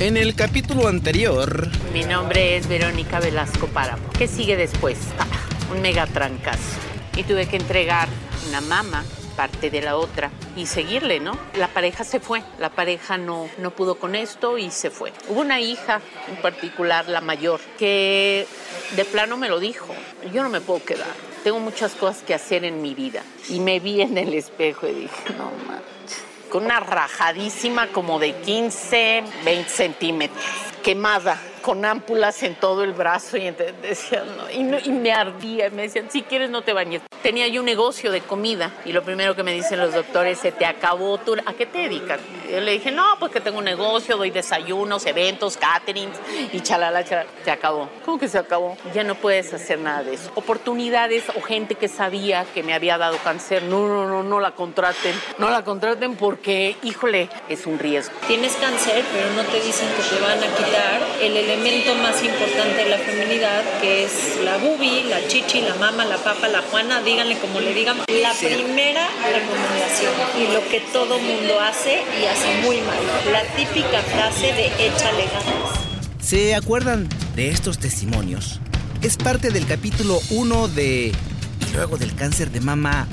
En el capítulo anterior. Mi nombre es Verónica Velasco Páramo. ¿Qué sigue después? Ah, un mega trancazo. Y tuve que entregar una mama parte de la otra y seguirle, ¿no? La pareja se fue, la pareja no, no pudo con esto y se fue. Hubo una hija en particular, la mayor, que de plano me lo dijo, yo no me puedo quedar, tengo muchas cosas que hacer en mi vida. Y me vi en el espejo y dije, no manches, con una rajadísima como de 15, 20 centímetros, quemada con ámpulas en todo el brazo y decían, no, y, y, me ardía, me decían, si quieres no te bañes. Tenía yo un negocio de comida y lo primero que me dicen los doctores, se te acabó, ¿tú a qué te dedicas? Yo le dije, no, pues que tengo un negocio, doy desayunos, eventos, caterings y chalala, chalala. Se acabó. ¿Cómo que se acabó? Ya no puedes hacer nada de eso. Oportunidades o gente que sabía que me había dado cáncer, no, no, no, no la contraten. No la contraten porque, híjole, es un riesgo. Tienes cáncer, pero no te dicen que te van a quitar el elemento más importante de la feminidad, que es la bubi, la chichi, la mama, la papa, la juana, díganle como le digan. La primera recomendación y lo que todo mundo hace y hace muy mal. La típica frase de échale ganas. ¿Se acuerdan de estos testimonios? Es parte del capítulo 1 de Y luego del cáncer de mama,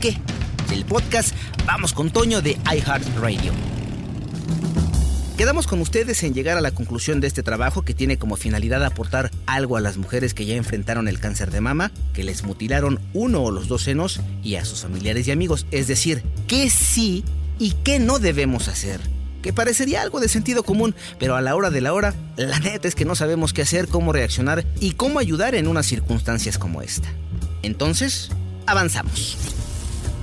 ¿qué? Del podcast Vamos con Toño de iHeartRadio. Quedamos con ustedes en llegar a la conclusión de este trabajo que tiene como finalidad aportar algo a las mujeres que ya enfrentaron el cáncer de mama, que les mutilaron uno o los dos senos y a sus familiares y amigos. Es decir, qué sí y qué no debemos hacer. Que parecería algo de sentido común, pero a la hora de la hora, la neta es que no sabemos qué hacer, cómo reaccionar y cómo ayudar en unas circunstancias como esta. Entonces, avanzamos.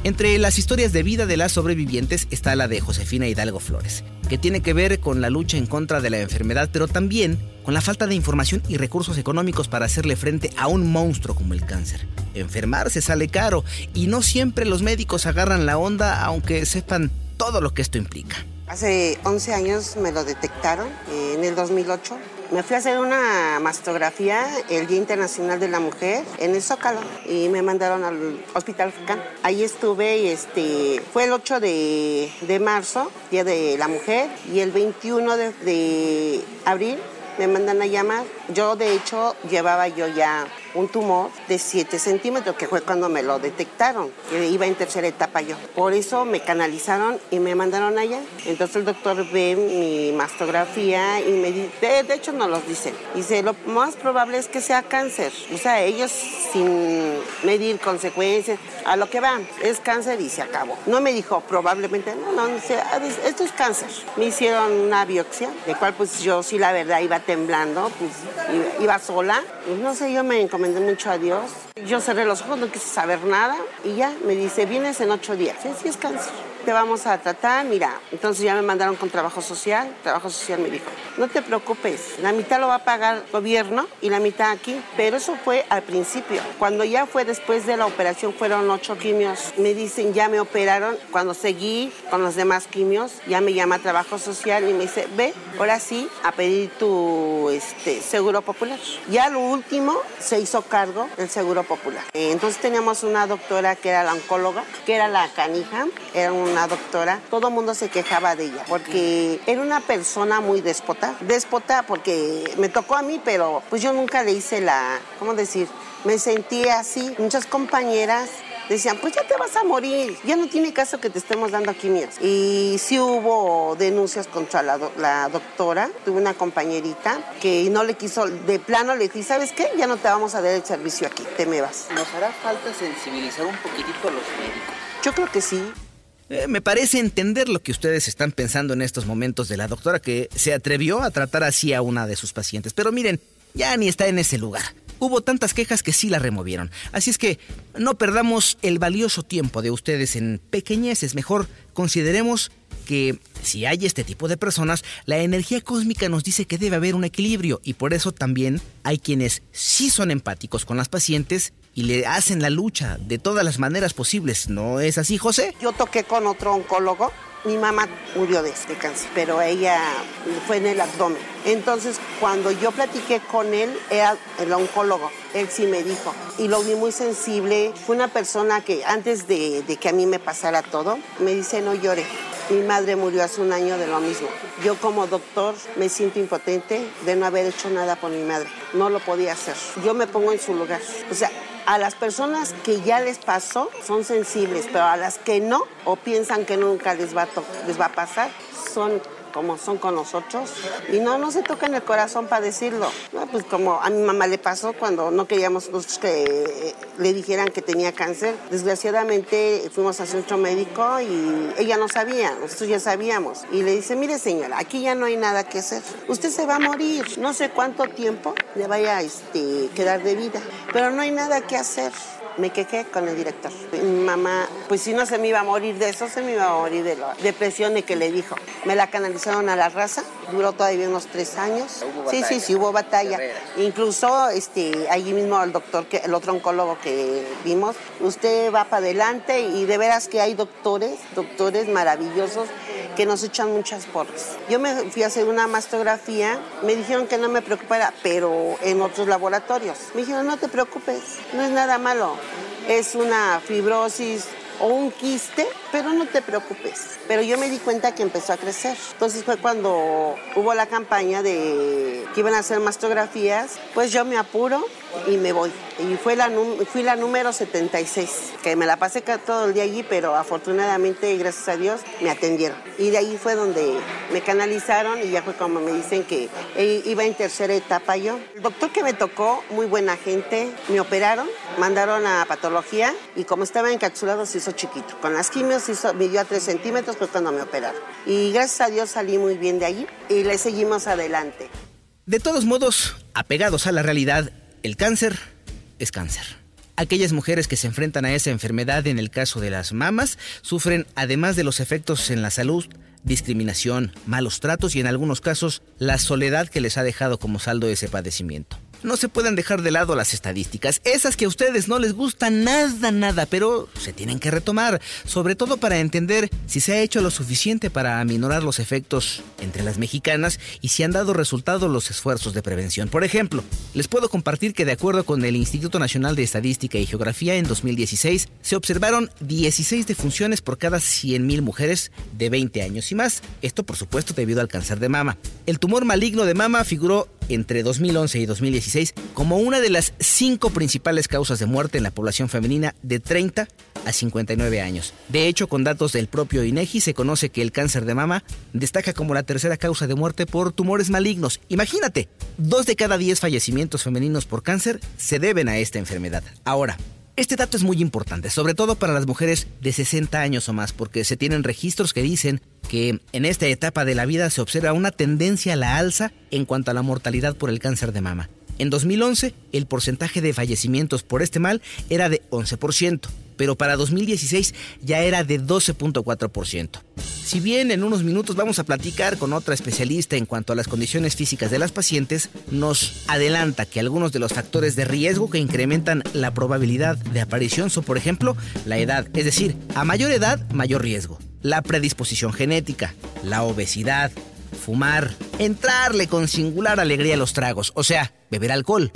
Entre las historias de vida de las sobrevivientes está la de Josefina Hidalgo Flores, que tiene que ver con la lucha en contra de la enfermedad, pero también con la falta de información y recursos económicos para hacerle frente a un monstruo como el cáncer. Enfermarse sale caro y no siempre los médicos agarran la onda aunque sepan todo lo que esto implica. Hace 11 años me lo detectaron, en el 2008. Me fui a hacer una mastografía el Día Internacional de la Mujer en el Zócalo y me mandaron al Hospital Facán. Ahí estuve y este, fue el 8 de, de marzo, Día de la Mujer, y el 21 de, de abril me mandan a llamar. Yo de hecho llevaba yo ya un tumor de 7 centímetros, que fue cuando me lo detectaron, que iba en tercera etapa yo. Por eso me canalizaron y me mandaron allá. Entonces el doctor ve mi mastografía y me dice, de, hecho no los dicen, dice, lo más probable es que sea cáncer. O sea, ellos sin medir consecuencias, a lo que van, es cáncer y se acabó. No me dijo probablemente, no, no, dice, ah, esto es cáncer. Me hicieron una biopsia, de cual pues yo sí la verdad iba temblando, pues iba sola. Pues, no sé, yo me encomendé mucho a Dios. Yo cerré los ojos, no quise saber nada y ya me dice, vienes en ocho días. Sí, sí es cáncer te vamos a tratar, mira, entonces ya me mandaron con trabajo social, trabajo social me dijo, no te preocupes, la mitad lo va a pagar el gobierno y la mitad aquí, pero eso fue al principio. Cuando ya fue después de la operación, fueron ocho quimios, me dicen, ya me operaron, cuando seguí con los demás quimios, ya me llama trabajo social y me dice, ve, ahora sí, a pedir tu este, seguro popular. Ya lo último se hizo cargo del seguro popular. Entonces teníamos una doctora que era la oncóloga, que era la canija, era un una doctora, todo el mundo se quejaba de ella, porque era una persona muy déspota. Déspota porque me tocó a mí, pero pues yo nunca le hice la, ¿cómo decir? Me sentí así. Muchas compañeras decían, pues ya te vas a morir, ya no tiene caso que te estemos dando quimios. Y sí hubo denuncias contra la, la, doctora, tuve una compañerita que no le quiso, de plano le dije, ¿sabes qué? Ya no te vamos a dar el servicio aquí, te me vas. ¿Nos hará falta sensibilizar un poquitito a los médicos? Yo creo que sí. Eh, me parece entender lo que ustedes están pensando en estos momentos de la doctora que se atrevió a tratar así a una de sus pacientes. Pero miren, ya ni está en ese lugar. hubo tantas quejas que sí la removieron. Así es que no perdamos el valioso tiempo de ustedes en pequeñeces, mejor consideremos que si hay este tipo de personas, la energía cósmica nos dice que debe haber un equilibrio y por eso también hay quienes sí son empáticos con las pacientes y le hacen la lucha de todas las maneras posibles. ¿No es así, José? Yo toqué con otro oncólogo mi mamá murió de este cáncer, pero ella fue en el abdomen. Entonces, cuando yo platiqué con él, era el oncólogo. Él sí me dijo. Y lo vi muy sensible. Fue una persona que antes de, de que a mí me pasara todo, me dice, no llore. Mi madre murió hace un año de lo mismo. Yo como doctor me siento impotente de no haber hecho nada por mi madre. No lo podía hacer. Yo me pongo en su lugar. O sea, a las personas que ya les pasó son sensibles, pero a las que no o piensan que nunca les va a, les va a pasar, son como son con nosotros. Y no, no se toca en el corazón para decirlo. pues como a mi mamá le pasó cuando no queríamos que eh, le dijeran que tenía cáncer. Desgraciadamente fuimos a centro médico y ella no sabía, nosotros ya sabíamos. Y le dice, mire señora, aquí ya no hay nada que hacer. Usted se va a morir. No sé cuánto tiempo le vaya a este, quedar de vida, pero no hay nada que hacer me quejé con el director. Mi mamá, pues si no se me iba a morir de eso, se me iba a morir de la depresión de que le dijo. Me la canalizaron a la raza, duró todavía unos tres años. Sí, sí, sí, hubo batalla. Incluso este, allí mismo el doctor, que, el otro oncólogo que vimos, usted va para adelante y de veras que hay doctores, doctores maravillosos que nos echan muchas porras. Yo me fui a hacer una mastografía, me dijeron que no me preocupara, pero en otros laboratorios. Me dijeron, no te preocupes, no es nada malo, es una fibrosis o un quiste, pero no te preocupes. Pero yo me di cuenta que empezó a crecer. Entonces fue cuando hubo la campaña de que iban a hacer mastografías, pues yo me apuro y me voy. Y fue la, fui la número 76, que me la pasé todo el día allí, pero afortunadamente, gracias a Dios, me atendieron. Y de ahí fue donde me canalizaron y ya fue como me dicen que iba en tercera etapa yo. El doctor que me tocó, muy buena gente, me operaron, mandaron a patología y como estaba encapsulado se hizo chiquito. Con las quimios hizo, midió a 3 centímetros, pues cuando me operaron. Y gracias a Dios salí muy bien de allí y le seguimos adelante. De todos modos, apegados a la realidad, el cáncer es cáncer. Aquellas mujeres que se enfrentan a esa enfermedad en el caso de las mamas sufren, además de los efectos en la salud, discriminación, malos tratos y en algunos casos la soledad que les ha dejado como saldo ese padecimiento no se pueden dejar de lado las estadísticas, esas que a ustedes no les gustan nada, nada, pero se tienen que retomar, sobre todo para entender si se ha hecho lo suficiente para aminorar los efectos entre las mexicanas y si han dado resultado los esfuerzos de prevención. Por ejemplo, les puedo compartir que de acuerdo con el Instituto Nacional de Estadística y Geografía en 2016 se observaron 16 defunciones por cada 100.000 mujeres de 20 años y más, esto por supuesto debido al cáncer de mama. El tumor maligno de mama figuró entre 2011 y 2016 como una de las cinco principales causas de muerte en la población femenina de 30 a 59 años. De hecho, con datos del propio INEGI se conoce que el cáncer de mama destaca como la tercera causa de muerte por tumores malignos. Imagínate, dos de cada diez fallecimientos femeninos por cáncer se deben a esta enfermedad. Ahora, este dato es muy importante, sobre todo para las mujeres de 60 años o más, porque se tienen registros que dicen que en esta etapa de la vida se observa una tendencia a la alza en cuanto a la mortalidad por el cáncer de mama. En 2011, el porcentaje de fallecimientos por este mal era de 11%, pero para 2016 ya era de 12.4%. Si bien en unos minutos vamos a platicar con otra especialista en cuanto a las condiciones físicas de las pacientes, nos adelanta que algunos de los factores de riesgo que incrementan la probabilidad de aparición son, por ejemplo, la edad, es decir, a mayor edad, mayor riesgo, la predisposición genética, la obesidad, fumar, entrarle con singular alegría a los tragos, o sea, beber alcohol,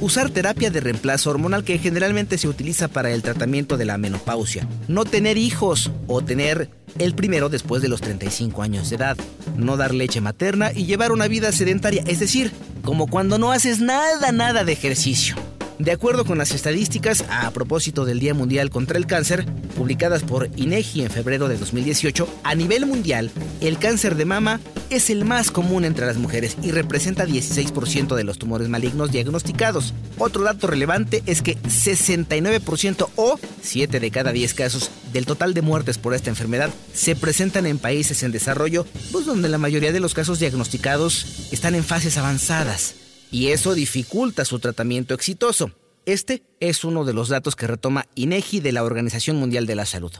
usar terapia de reemplazo hormonal que generalmente se utiliza para el tratamiento de la menopausia, no tener hijos o tener el primero después de los 35 años de edad, no dar leche materna y llevar una vida sedentaria, es decir, como cuando no haces nada, nada de ejercicio. De acuerdo con las estadísticas a propósito del Día Mundial contra el Cáncer, publicadas por INEGI en febrero de 2018, a nivel mundial, el cáncer de mama es el más común entre las mujeres y representa 16% de los tumores malignos diagnosticados. Otro dato relevante es que 69% o 7 de cada 10 casos del total de muertes por esta enfermedad se presentan en países en desarrollo, pues donde la mayoría de los casos diagnosticados están en fases avanzadas. Y eso dificulta su tratamiento exitoso. Este es uno de los datos que retoma INEGI de la Organización Mundial de la Salud.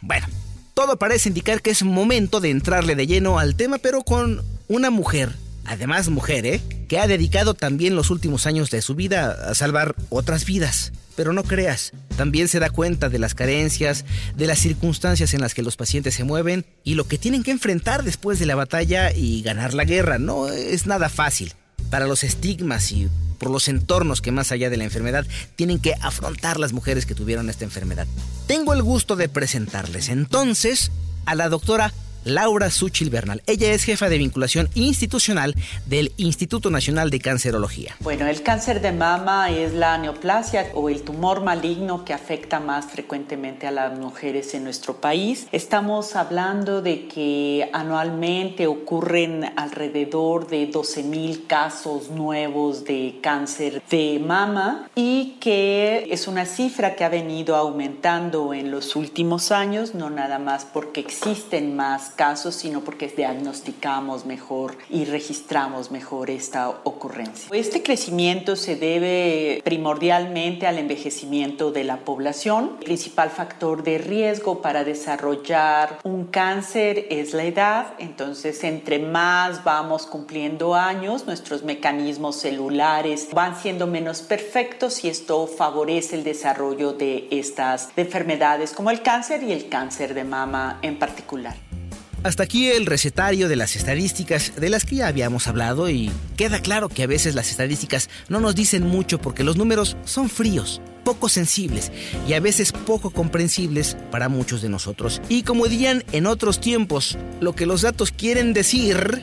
Bueno, todo parece indicar que es momento de entrarle de lleno al tema, pero con una mujer, además mujer, ¿eh? que ha dedicado también los últimos años de su vida a salvar otras vidas. Pero no creas, también se da cuenta de las carencias, de las circunstancias en las que los pacientes se mueven y lo que tienen que enfrentar después de la batalla y ganar la guerra. No es nada fácil. Para los estigmas y por los entornos que más allá de la enfermedad tienen que afrontar las mujeres que tuvieron esta enfermedad. Tengo el gusto de presentarles entonces a la doctora Laura Suchil Bernal. Ella es jefa de vinculación institucional del Instituto Nacional de Cancerología. Bueno, el cáncer de mama es la neoplasia o el tumor maligno que afecta más frecuentemente a las mujeres en nuestro país. Estamos hablando de que anualmente ocurren alrededor de 12 mil casos nuevos de cáncer de mama y que es una cifra que ha venido aumentando en los últimos años, no nada más porque existen más casos, sino porque diagnosticamos mejor y registramos mejor esta ocurrencia. Este crecimiento se debe primordialmente al envejecimiento de la población. El principal factor de riesgo para desarrollar un cáncer es la edad, entonces entre más vamos cumpliendo años, nuestros mecanismos celulares van siendo menos perfectos y esto favorece el desarrollo de estas enfermedades como el cáncer y el cáncer de mama en particular. Hasta aquí el recetario de las estadísticas de las que ya habíamos hablado y queda claro que a veces las estadísticas no nos dicen mucho porque los números son fríos, poco sensibles y a veces poco comprensibles para muchos de nosotros. Y como dirían en otros tiempos, lo que los datos quieren decir,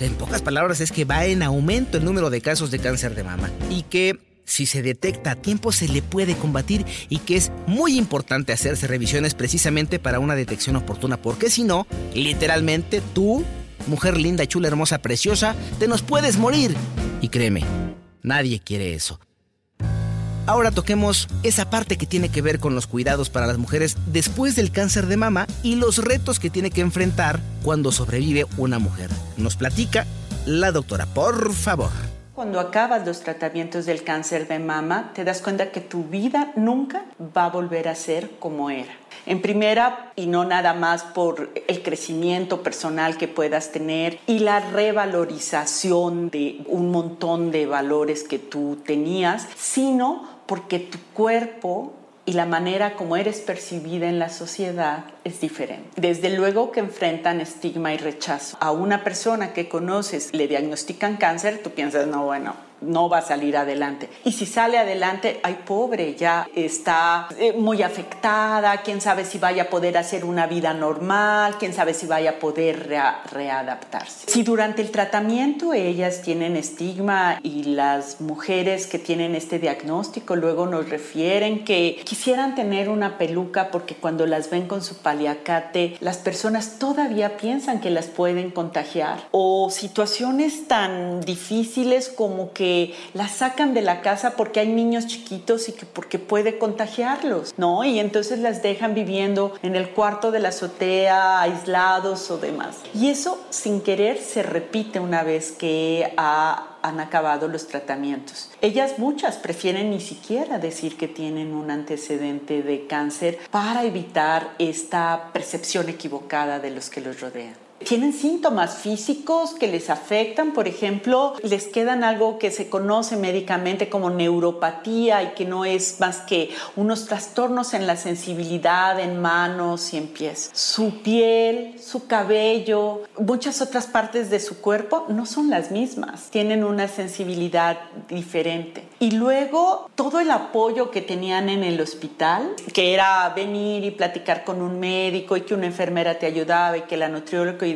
en pocas palabras, es que va en aumento el número de casos de cáncer de mama y que si se detecta a tiempo se le puede combatir y que es muy importante hacerse revisiones precisamente para una detección oportuna, porque si no, literalmente tú, mujer linda, chula, hermosa, preciosa, te nos puedes morir. Y créeme, nadie quiere eso. Ahora toquemos esa parte que tiene que ver con los cuidados para las mujeres después del cáncer de mama y los retos que tiene que enfrentar cuando sobrevive una mujer. Nos platica la doctora, por favor. Cuando acabas los tratamientos del cáncer de mama, te das cuenta que tu vida nunca va a volver a ser como era. En primera, y no nada más por el crecimiento personal que puedas tener y la revalorización de un montón de valores que tú tenías, sino porque tu cuerpo y la manera como eres percibida en la sociedad es diferente. Desde luego que enfrentan estigma y rechazo. A una persona que conoces le diagnostican cáncer, tú piensas, no, bueno, no va a salir adelante. Y si sale adelante, ay pobre, ya está eh, muy afectada, quién sabe si vaya a poder hacer una vida normal, quién sabe si vaya a poder readaptarse. Si durante el tratamiento ellas tienen estigma y las mujeres que tienen este diagnóstico luego nos refieren que quisieran tener una peluca porque cuando las ven con su paliacate, las personas todavía piensan que las pueden contagiar. O situaciones tan difíciles como que la sacan de la casa porque hay niños chiquitos y que porque puede contagiarlos, ¿no? Y entonces las dejan viviendo en el cuarto de la azotea, aislados o demás. Y eso sin querer se repite una vez que han acabado los tratamientos. Ellas muchas prefieren ni siquiera decir que tienen un antecedente de cáncer para evitar esta percepción equivocada de los que los rodean tienen síntomas físicos que les afectan, por ejemplo, les quedan algo que se conoce médicamente como neuropatía y que no es más que unos trastornos en la sensibilidad en manos y en pies. Su piel, su cabello, muchas otras partes de su cuerpo no son las mismas, tienen una sensibilidad diferente. Y luego todo el apoyo que tenían en el hospital, que era venir y platicar con un médico y que una enfermera te ayudaba y que la nutrióloga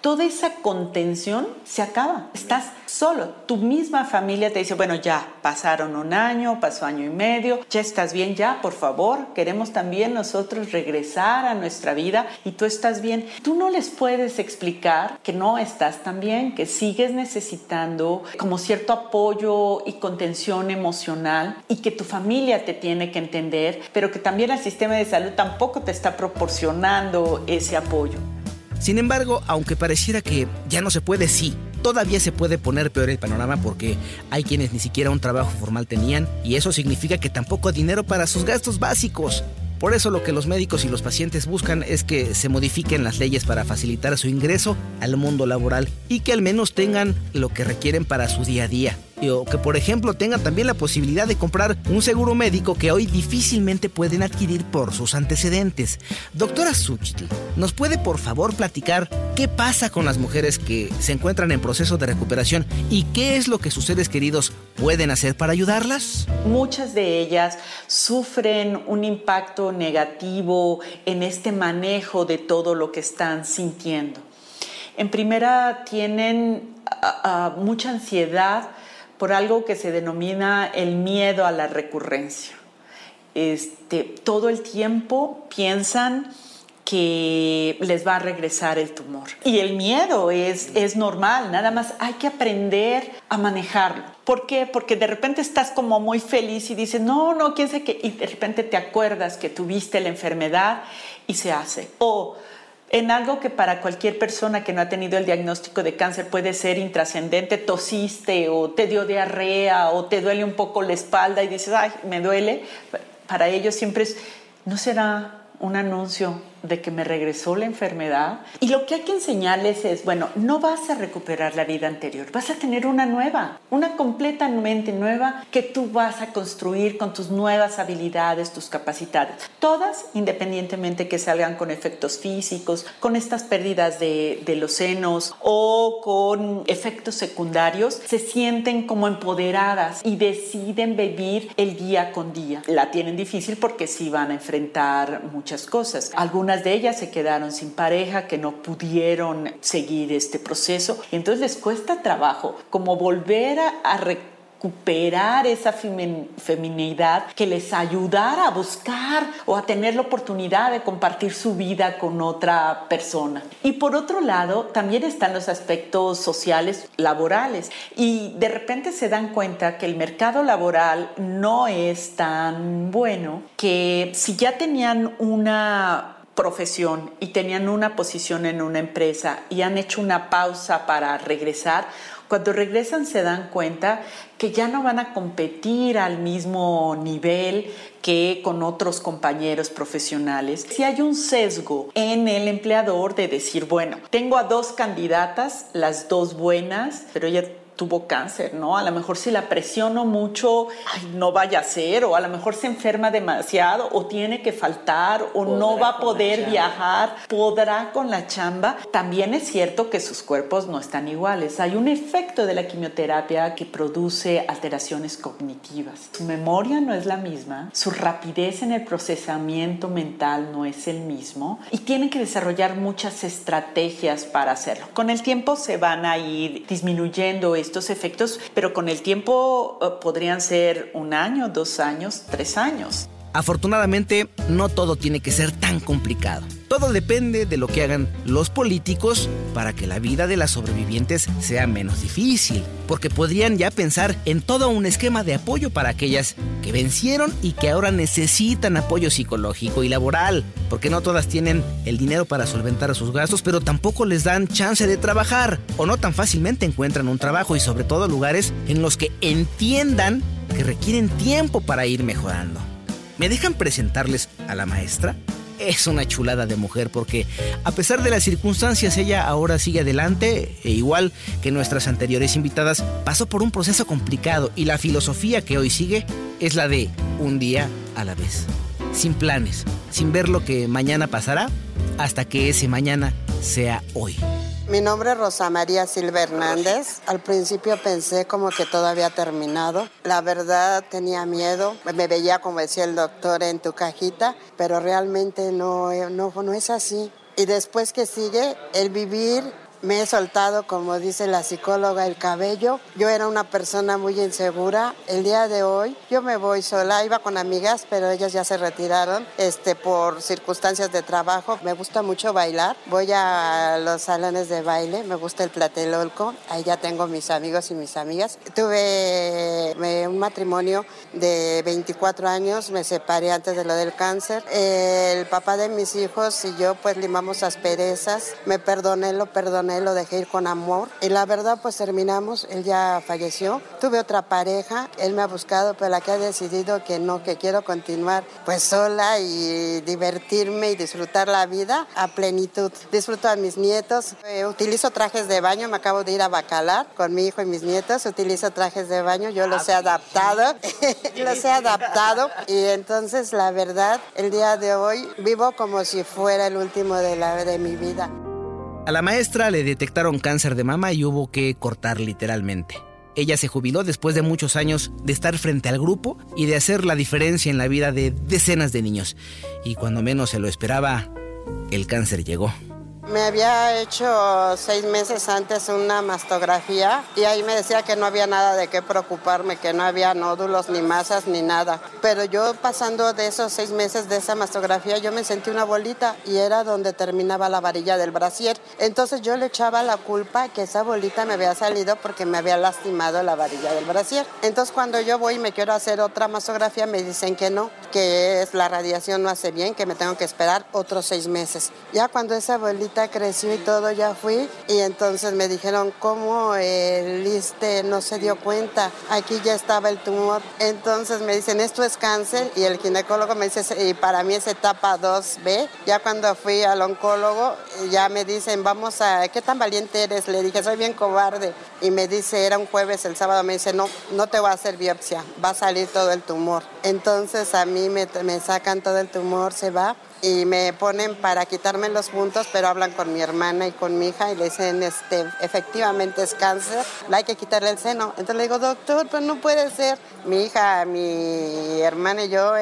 toda esa contención se acaba. Estás solo. Tu misma familia te dice, bueno, ya pasaron un año, pasó año y medio, ya estás bien, ya, por favor, queremos también nosotros regresar a nuestra vida y tú estás bien. Tú no les puedes explicar que no estás tan bien, que sigues necesitando como cierto apoyo y contención emocional y que tu familia te tiene que entender, pero que también el sistema de salud tampoco te está proporcionando ese apoyo. Sin embargo, aunque pareciera que ya no se puede, sí, todavía se puede poner peor el panorama porque hay quienes ni siquiera un trabajo formal tenían y eso significa que tampoco dinero para sus gastos básicos. Por eso lo que los médicos y los pacientes buscan es que se modifiquen las leyes para facilitar su ingreso al mundo laboral y que al menos tengan lo que requieren para su día a día que por ejemplo tengan también la posibilidad de comprar un seguro médico que hoy difícilmente pueden adquirir por sus antecedentes. Doctora Suchtl, ¿nos puede por favor platicar qué pasa con las mujeres que se encuentran en proceso de recuperación y qué es lo que sus seres queridos pueden hacer para ayudarlas? Muchas de ellas sufren un impacto negativo en este manejo de todo lo que están sintiendo. En primera, tienen mucha ansiedad por algo que se denomina el miedo a la recurrencia. Este, todo el tiempo piensan que les va a regresar el tumor. Y el miedo es, es normal, nada más hay que aprender a manejarlo. ¿Por qué? Porque de repente estás como muy feliz y dices, no, no, quién sé qué, y de repente te acuerdas que tuviste la enfermedad y se hace. O en algo que para cualquier persona que no ha tenido el diagnóstico de cáncer puede ser intrascendente, tosiste o te dio diarrea o te duele un poco la espalda y dices, ay, me duele, para ellos siempre es, ¿no será un anuncio de que me regresó la enfermedad. Y lo que hay que enseñarles es, bueno, no vas a recuperar la vida anterior, vas a tener una nueva, una completamente nueva que tú vas a construir con tus nuevas habilidades, tus capacidades. Todas, independientemente que salgan con efectos físicos, con estas pérdidas de, de los senos o con efectos secundarios, se sienten como empoderadas y deciden vivir el día con día. La tienen difícil porque sí van a enfrentar muchas cosas. Algunas de ellas se quedaron sin pareja, que no pudieron seguir este proceso. Y entonces les cuesta trabajo como volver a, a recuperar esa feminidad que les ayudara a buscar o a tener la oportunidad de compartir su vida con otra persona. Y por otro lado, también están los aspectos sociales, laborales. Y de repente se dan cuenta que el mercado laboral no es tan bueno, que si ya tenían una profesión y tenían una posición en una empresa y han hecho una pausa para regresar, cuando regresan se dan cuenta que ya no van a competir al mismo nivel que con otros compañeros profesionales. Si hay un sesgo en el empleador de decir, bueno, tengo a dos candidatas, las dos buenas, pero ella tuvo cáncer, ¿no? A lo mejor si la presiono mucho, no vaya a ser, o a lo mejor se enferma demasiado, o tiene que faltar, o no va a poder viajar, podrá con la chamba. También es cierto que sus cuerpos no están iguales. Hay un efecto de la quimioterapia que produce alteraciones cognitivas. Su memoria no es la misma, su rapidez en el procesamiento mental no es el mismo, y tienen que desarrollar muchas estrategias para hacerlo. Con el tiempo se van a ir disminuyendo estos efectos, pero con el tiempo eh, podrían ser un año, dos años, tres años. Afortunadamente, no todo tiene que ser tan complicado. Todo depende de lo que hagan los políticos para que la vida de las sobrevivientes sea menos difícil, porque podrían ya pensar en todo un esquema de apoyo para aquellas que vencieron y que ahora necesitan apoyo psicológico y laboral, porque no todas tienen el dinero para solventar sus gastos, pero tampoco les dan chance de trabajar o no tan fácilmente encuentran un trabajo y sobre todo lugares en los que entiendan que requieren tiempo para ir mejorando. ¿Me dejan presentarles a la maestra? Es una chulada de mujer porque a pesar de las circunstancias ella ahora sigue adelante e igual que nuestras anteriores invitadas pasó por un proceso complicado y la filosofía que hoy sigue es la de un día a la vez, sin planes, sin ver lo que mañana pasará hasta que ese mañana sea hoy. Mi nombre es Rosa María Silva Hernández. Al principio pensé como que todo había terminado. La verdad tenía miedo. Me veía, como decía el doctor, en tu cajita, pero realmente no, no, no es así. Y después que sigue, el vivir me he soltado, como dice la psicóloga, el cabello. Yo era una persona muy insegura. El día de hoy yo me voy sola, iba con amigas, pero ellas ya se retiraron este, por circunstancias de trabajo. Me gusta mucho bailar. Voy a los salones de baile, me gusta el platelolco. Ahí ya tengo mis amigos y mis amigas. Tuve un matrimonio de 24 años, me separé antes de lo del cáncer. El papá de mis hijos y yo pues limamos asperezas. Me perdoné, lo perdoné él, lo dejé ir con amor. Y la verdad, pues terminamos, él ya falleció. Tuve otra pareja, él me ha buscado, pero la que ha decidido que no, que quiero continuar pues sola y divertirme y disfrutar la vida a plenitud. Disfruto a mis nietos, eh, utilizo trajes de baño, me acabo de ir a Bacalar con mi hijo y mis nietos, utilizo trajes de baño, yo los he adaptado, los he adaptado y entonces la verdad, el día de hoy vivo como si fuera el último de, la, de mi vida. A la maestra le detectaron cáncer de mama y hubo que cortar literalmente. Ella se jubiló después de muchos años de estar frente al grupo y de hacer la diferencia en la vida de decenas de niños. Y cuando menos se lo esperaba, el cáncer llegó. Me había hecho seis meses antes una mastografía y ahí me decía que no había nada de qué preocuparme, que no había nódulos ni masas ni nada. Pero yo pasando de esos seis meses de esa mastografía yo me sentí una bolita y era donde terminaba la varilla del brasier. Entonces yo le echaba la culpa que esa bolita me había salido porque me había lastimado la varilla del brasier. Entonces cuando yo voy y me quiero hacer otra mastografía me dicen que no, que es la radiación no hace bien, que me tengo que esperar otros seis meses. Ya cuando esa bolita creció y todo, ya fui y entonces me dijeron cómo el liste no se dio cuenta, aquí ya estaba el tumor. Entonces me dicen, esto es cáncer y el ginecólogo me dice, y para mí es etapa 2B. Ya cuando fui al oncólogo, ya me dicen, vamos a, ¿qué tan valiente eres? Le dije, soy bien cobarde. Y me dice, era un jueves, el sábado me dice, no, no te voy a hacer biopsia, va a salir todo el tumor. Entonces a mí me, me sacan todo el tumor, se va y me ponen para quitarme los puntos, pero hablan con mi hermana y con mi hija y le dicen, este, efectivamente es cáncer, hay que quitarle el seno. Entonces le digo, doctor, pues no puede ser. Mi hija, mi hermana y yo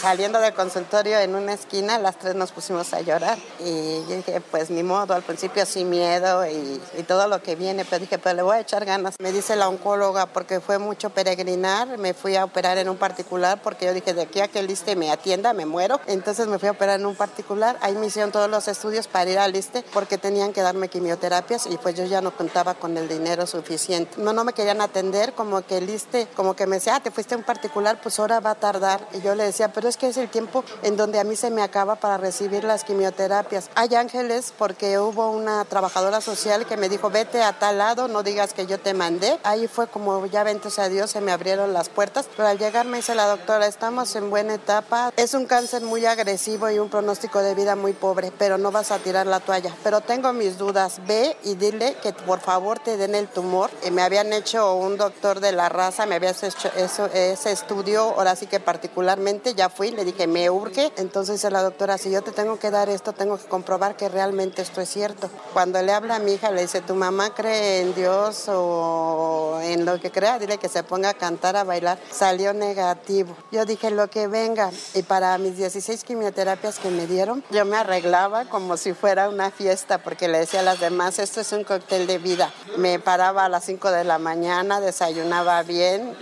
saliendo del consultorio en una esquina, las tres nos pusimos a llorar y yo dije, pues ni modo, al principio sí miedo y, y todo lo que viene, pero dije, pues le voy a echar ganas. Me dice la oncóloga, porque fue mucho peregrinar, me fui a operar en un particular porque yo dije, de aquí a que liste me atienda, me muero. Entonces, me fui a operar en un particular. Ahí me hicieron todos los estudios para ir al liste porque tenían que darme quimioterapias y pues yo ya no contaba con el dinero suficiente. No, no me querían atender, como que liste, como que me decía, ah, te fuiste a un particular, pues ahora va a tardar. Y yo le decía, pero es que es el tiempo en donde a mí se me acaba para recibir las quimioterapias. Hay ángeles porque hubo una trabajadora social que me dijo, vete a tal lado, no digas que yo te mandé. Ahí fue como ya ventos a Dios, se me abrieron las puertas. Pero al llegar me dice la doctora, estamos en buena etapa. Es un cáncer muy agresivo y un pronóstico de vida muy pobre, pero no vas a tirar la toalla. Pero tengo mis dudas. Ve y dile que por favor te den el tumor. Me habían hecho un doctor de la raza, me había hecho eso, ese estudio, ahora sí que particularmente ya fui, le dije, me urge. Entonces dice la doctora, si yo te tengo que dar esto, tengo que comprobar que realmente esto es cierto. Cuando le habla a mi hija, le dice, ¿tu mamá cree en Dios o en lo que crea? Dile que se ponga a cantar, a bailar. Salió negativo. Yo dije, lo que venga. Y para mis 16 quimioterapias que me dieron, yo me arreglaba como si fuera una fiesta porque le decía a las demás, esto es un cóctel de vida. Me paraba a las 5 de la mañana, desayunaba bien,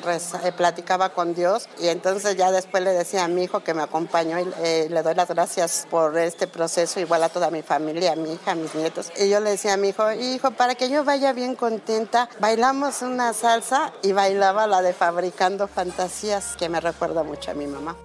platicaba con Dios y entonces ya después le decía a mi hijo que me acompañó y eh, le doy las gracias por este proceso, igual a toda mi familia, a mi hija, a mis nietos. Y yo le decía a mi hijo, hijo, para que yo vaya bien contenta, bailamos una salsa y bailaba la de Fabricando Fantasías, que me recuerda mucho a mi mamá.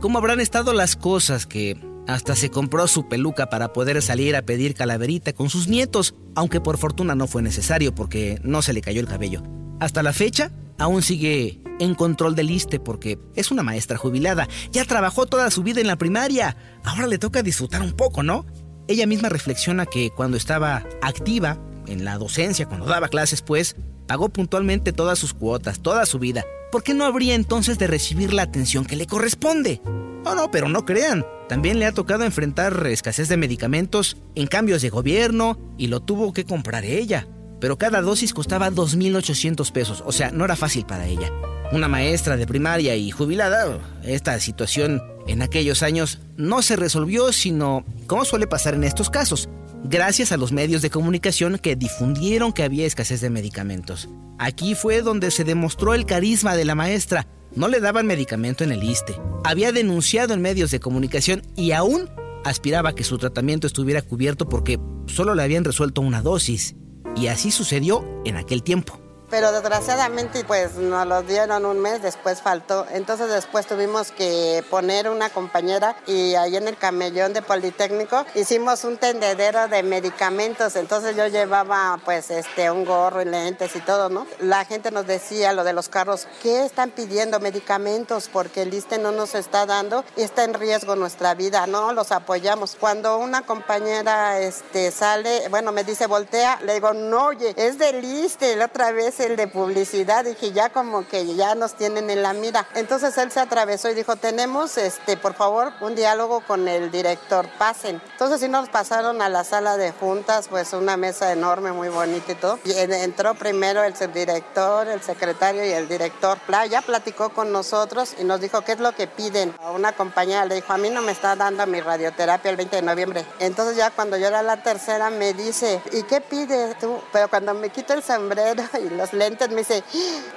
¿Cómo habrán estado las cosas que hasta se compró su peluca para poder salir a pedir calaverita con sus nietos, aunque por fortuna no fue necesario porque no se le cayó el cabello? Hasta la fecha, aún sigue en control del ISTE porque es una maestra jubilada. Ya trabajó toda su vida en la primaria. Ahora le toca disfrutar un poco, ¿no? Ella misma reflexiona que cuando estaba activa en la docencia, cuando daba clases, pues, pagó puntualmente todas sus cuotas, toda su vida. ¿por qué no habría entonces de recibir la atención que le corresponde? No, no, pero no crean. También le ha tocado enfrentar escasez de medicamentos en cambios de gobierno y lo tuvo que comprar ella. Pero cada dosis costaba 2.800 pesos, o sea, no era fácil para ella. Una maestra de primaria y jubilada, esta situación en aquellos años no se resolvió, sino, como suele pasar en estos casos, gracias a los medios de comunicación que difundieron que había escasez de medicamentos. Aquí fue donde se demostró el carisma de la maestra. No le daban medicamento en el ISTE. Había denunciado en medios de comunicación y aún aspiraba que su tratamiento estuviera cubierto porque solo le habían resuelto una dosis. Y así sucedió en aquel tiempo pero desgraciadamente pues nos lo dieron un mes, después faltó. Entonces después tuvimos que poner una compañera y ahí en el camellón de Politécnico hicimos un tendedero de medicamentos. Entonces yo llevaba pues este un gorro y lentes y todo, ¿no? La gente nos decía lo de los carros, ¿qué están pidiendo? Medicamentos porque el ISTE no nos está dando y está en riesgo nuestra vida, ¿no? Los apoyamos. Cuando una compañera este, sale, bueno, me dice voltea, le digo, no, oye, es del ISTE, la otra vez el de publicidad, dije, ya como que ya nos tienen en la mira. Entonces él se atravesó y dijo, tenemos, este, por favor, un diálogo con el director, pasen. Entonces sí nos pasaron a la sala de juntas, pues una mesa enorme, muy bonita y todo. Y entró primero el subdirector, el secretario y el director. Ya platicó con nosotros y nos dijo qué es lo que piden. A una compañera le dijo, a mí no me está dando mi radioterapia el 20 de noviembre. Entonces ya cuando yo era la tercera me dice, ¿y qué pides tú? Pero cuando me quito el sombrero y los lentes me dice,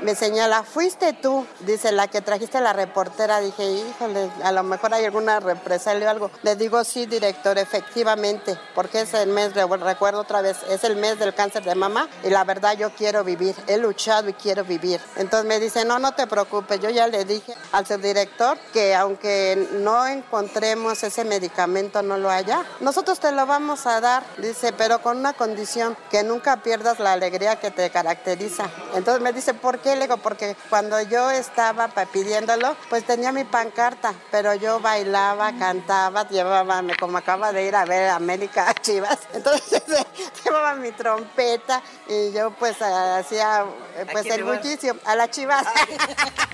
me señala, fuiste tú. Dice, la que trajiste la reportera. Dije, híjole, a lo mejor hay alguna represalia o algo. Le digo, sí, director, efectivamente, porque es el mes, recuerdo otra vez, es el mes del cáncer de mama y la verdad yo quiero vivir, he luchado y quiero vivir. Entonces me dice, no, no te preocupes, yo ya le dije al subdirector que aunque no encontremos ese medicamento, no lo haya, nosotros te lo vamos a dar, dice, pero con una condición, que nunca pierdas la alegría que te caracteriza. Entonces me dice, ¿por qué? Le digo, porque cuando yo estaba pidiéndolo, pues tenía mi pancarta, pero yo bailaba, cantaba, llevaba, como acaba de ir a ver América Chivas, entonces llevaba mi trompeta y yo pues hacía pues el bullicio a la Chivas.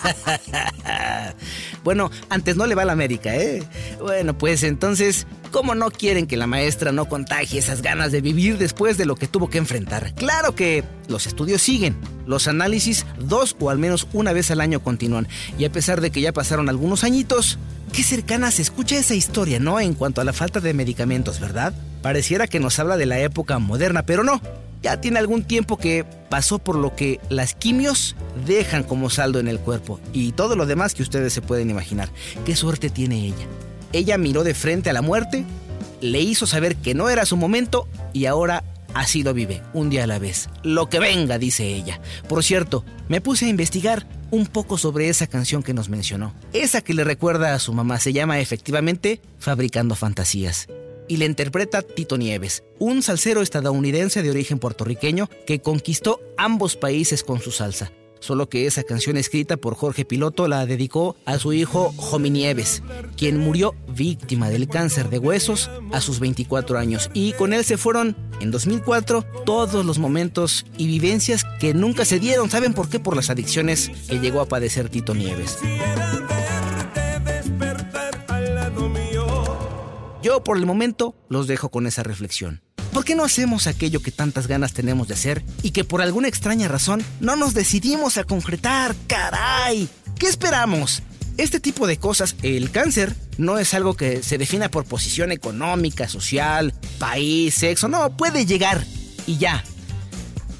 bueno, antes no le va a la América, ¿eh? Bueno, pues entonces, ¿cómo no quieren que la maestra no contagie esas ganas de vivir después de lo que tuvo que enfrentar? Claro que los estudios siguen, los análisis dos o al menos una vez al año continúan, y a pesar de que ya pasaron algunos añitos, qué cercana se escucha esa historia, ¿no? En cuanto a la falta de medicamentos, ¿verdad? Pareciera que nos habla de la época moderna, pero no ya tiene algún tiempo que pasó por lo que las quimios dejan como saldo en el cuerpo y todo lo demás que ustedes se pueden imaginar. ¿Qué suerte tiene ella? Ella miró de frente a la muerte, le hizo saber que no era su momento y ahora así lo vive, un día a la vez. Lo que venga, dice ella. Por cierto, me puse a investigar un poco sobre esa canción que nos mencionó. Esa que le recuerda a su mamá se llama efectivamente Fabricando Fantasías y la interpreta Tito Nieves, un salsero estadounidense de origen puertorriqueño que conquistó ambos países con su salsa. Solo que esa canción escrita por Jorge Piloto la dedicó a su hijo Jomi Nieves, quien murió víctima del cáncer de huesos a sus 24 años. Y con él se fueron, en 2004, todos los momentos y vivencias que nunca se dieron. ¿Saben por qué? Por las adicciones que llegó a padecer Tito Nieves. Yo por el momento los dejo con esa reflexión. ¿Por qué no hacemos aquello que tantas ganas tenemos de hacer y que por alguna extraña razón no nos decidimos a concretar? ¡Caray! ¿Qué esperamos? Este tipo de cosas, el cáncer, no es algo que se defina por posición económica, social, país, sexo, no, puede llegar y ya.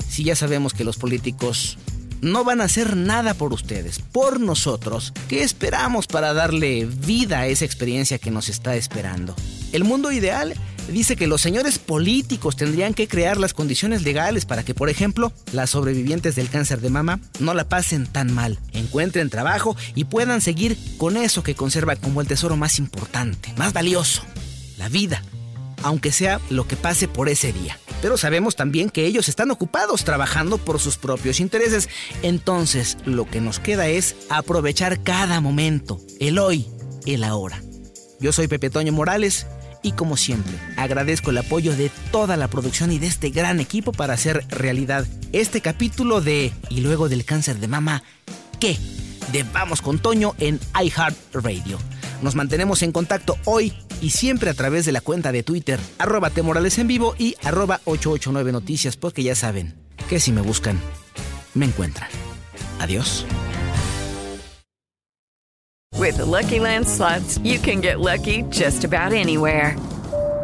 Si ya sabemos que los políticos no van a hacer nada por ustedes, por nosotros. ¿Qué esperamos para darle vida a esa experiencia que nos está esperando? El mundo ideal dice que los señores políticos tendrían que crear las condiciones legales para que, por ejemplo, las sobrevivientes del cáncer de mama no la pasen tan mal, encuentren trabajo y puedan seguir con eso que conserva como el tesoro más importante, más valioso, la vida, aunque sea lo que pase por ese día pero sabemos también que ellos están ocupados trabajando por sus propios intereses. Entonces, lo que nos queda es aprovechar cada momento, el hoy, el ahora. Yo soy Pepe Toño Morales y como siempre, agradezco el apoyo de toda la producción y de este gran equipo para hacer realidad este capítulo de Y luego del cáncer de mama, ¿qué? De Vamos con Toño en iHeartRadio. Nos mantenemos en contacto hoy y siempre a través de la cuenta de Twitter, arroba Morales en vivo y arroba 889 Noticias, porque ya saben que si me buscan, me encuentran. Adiós. With Lucky you can get lucky just about anywhere.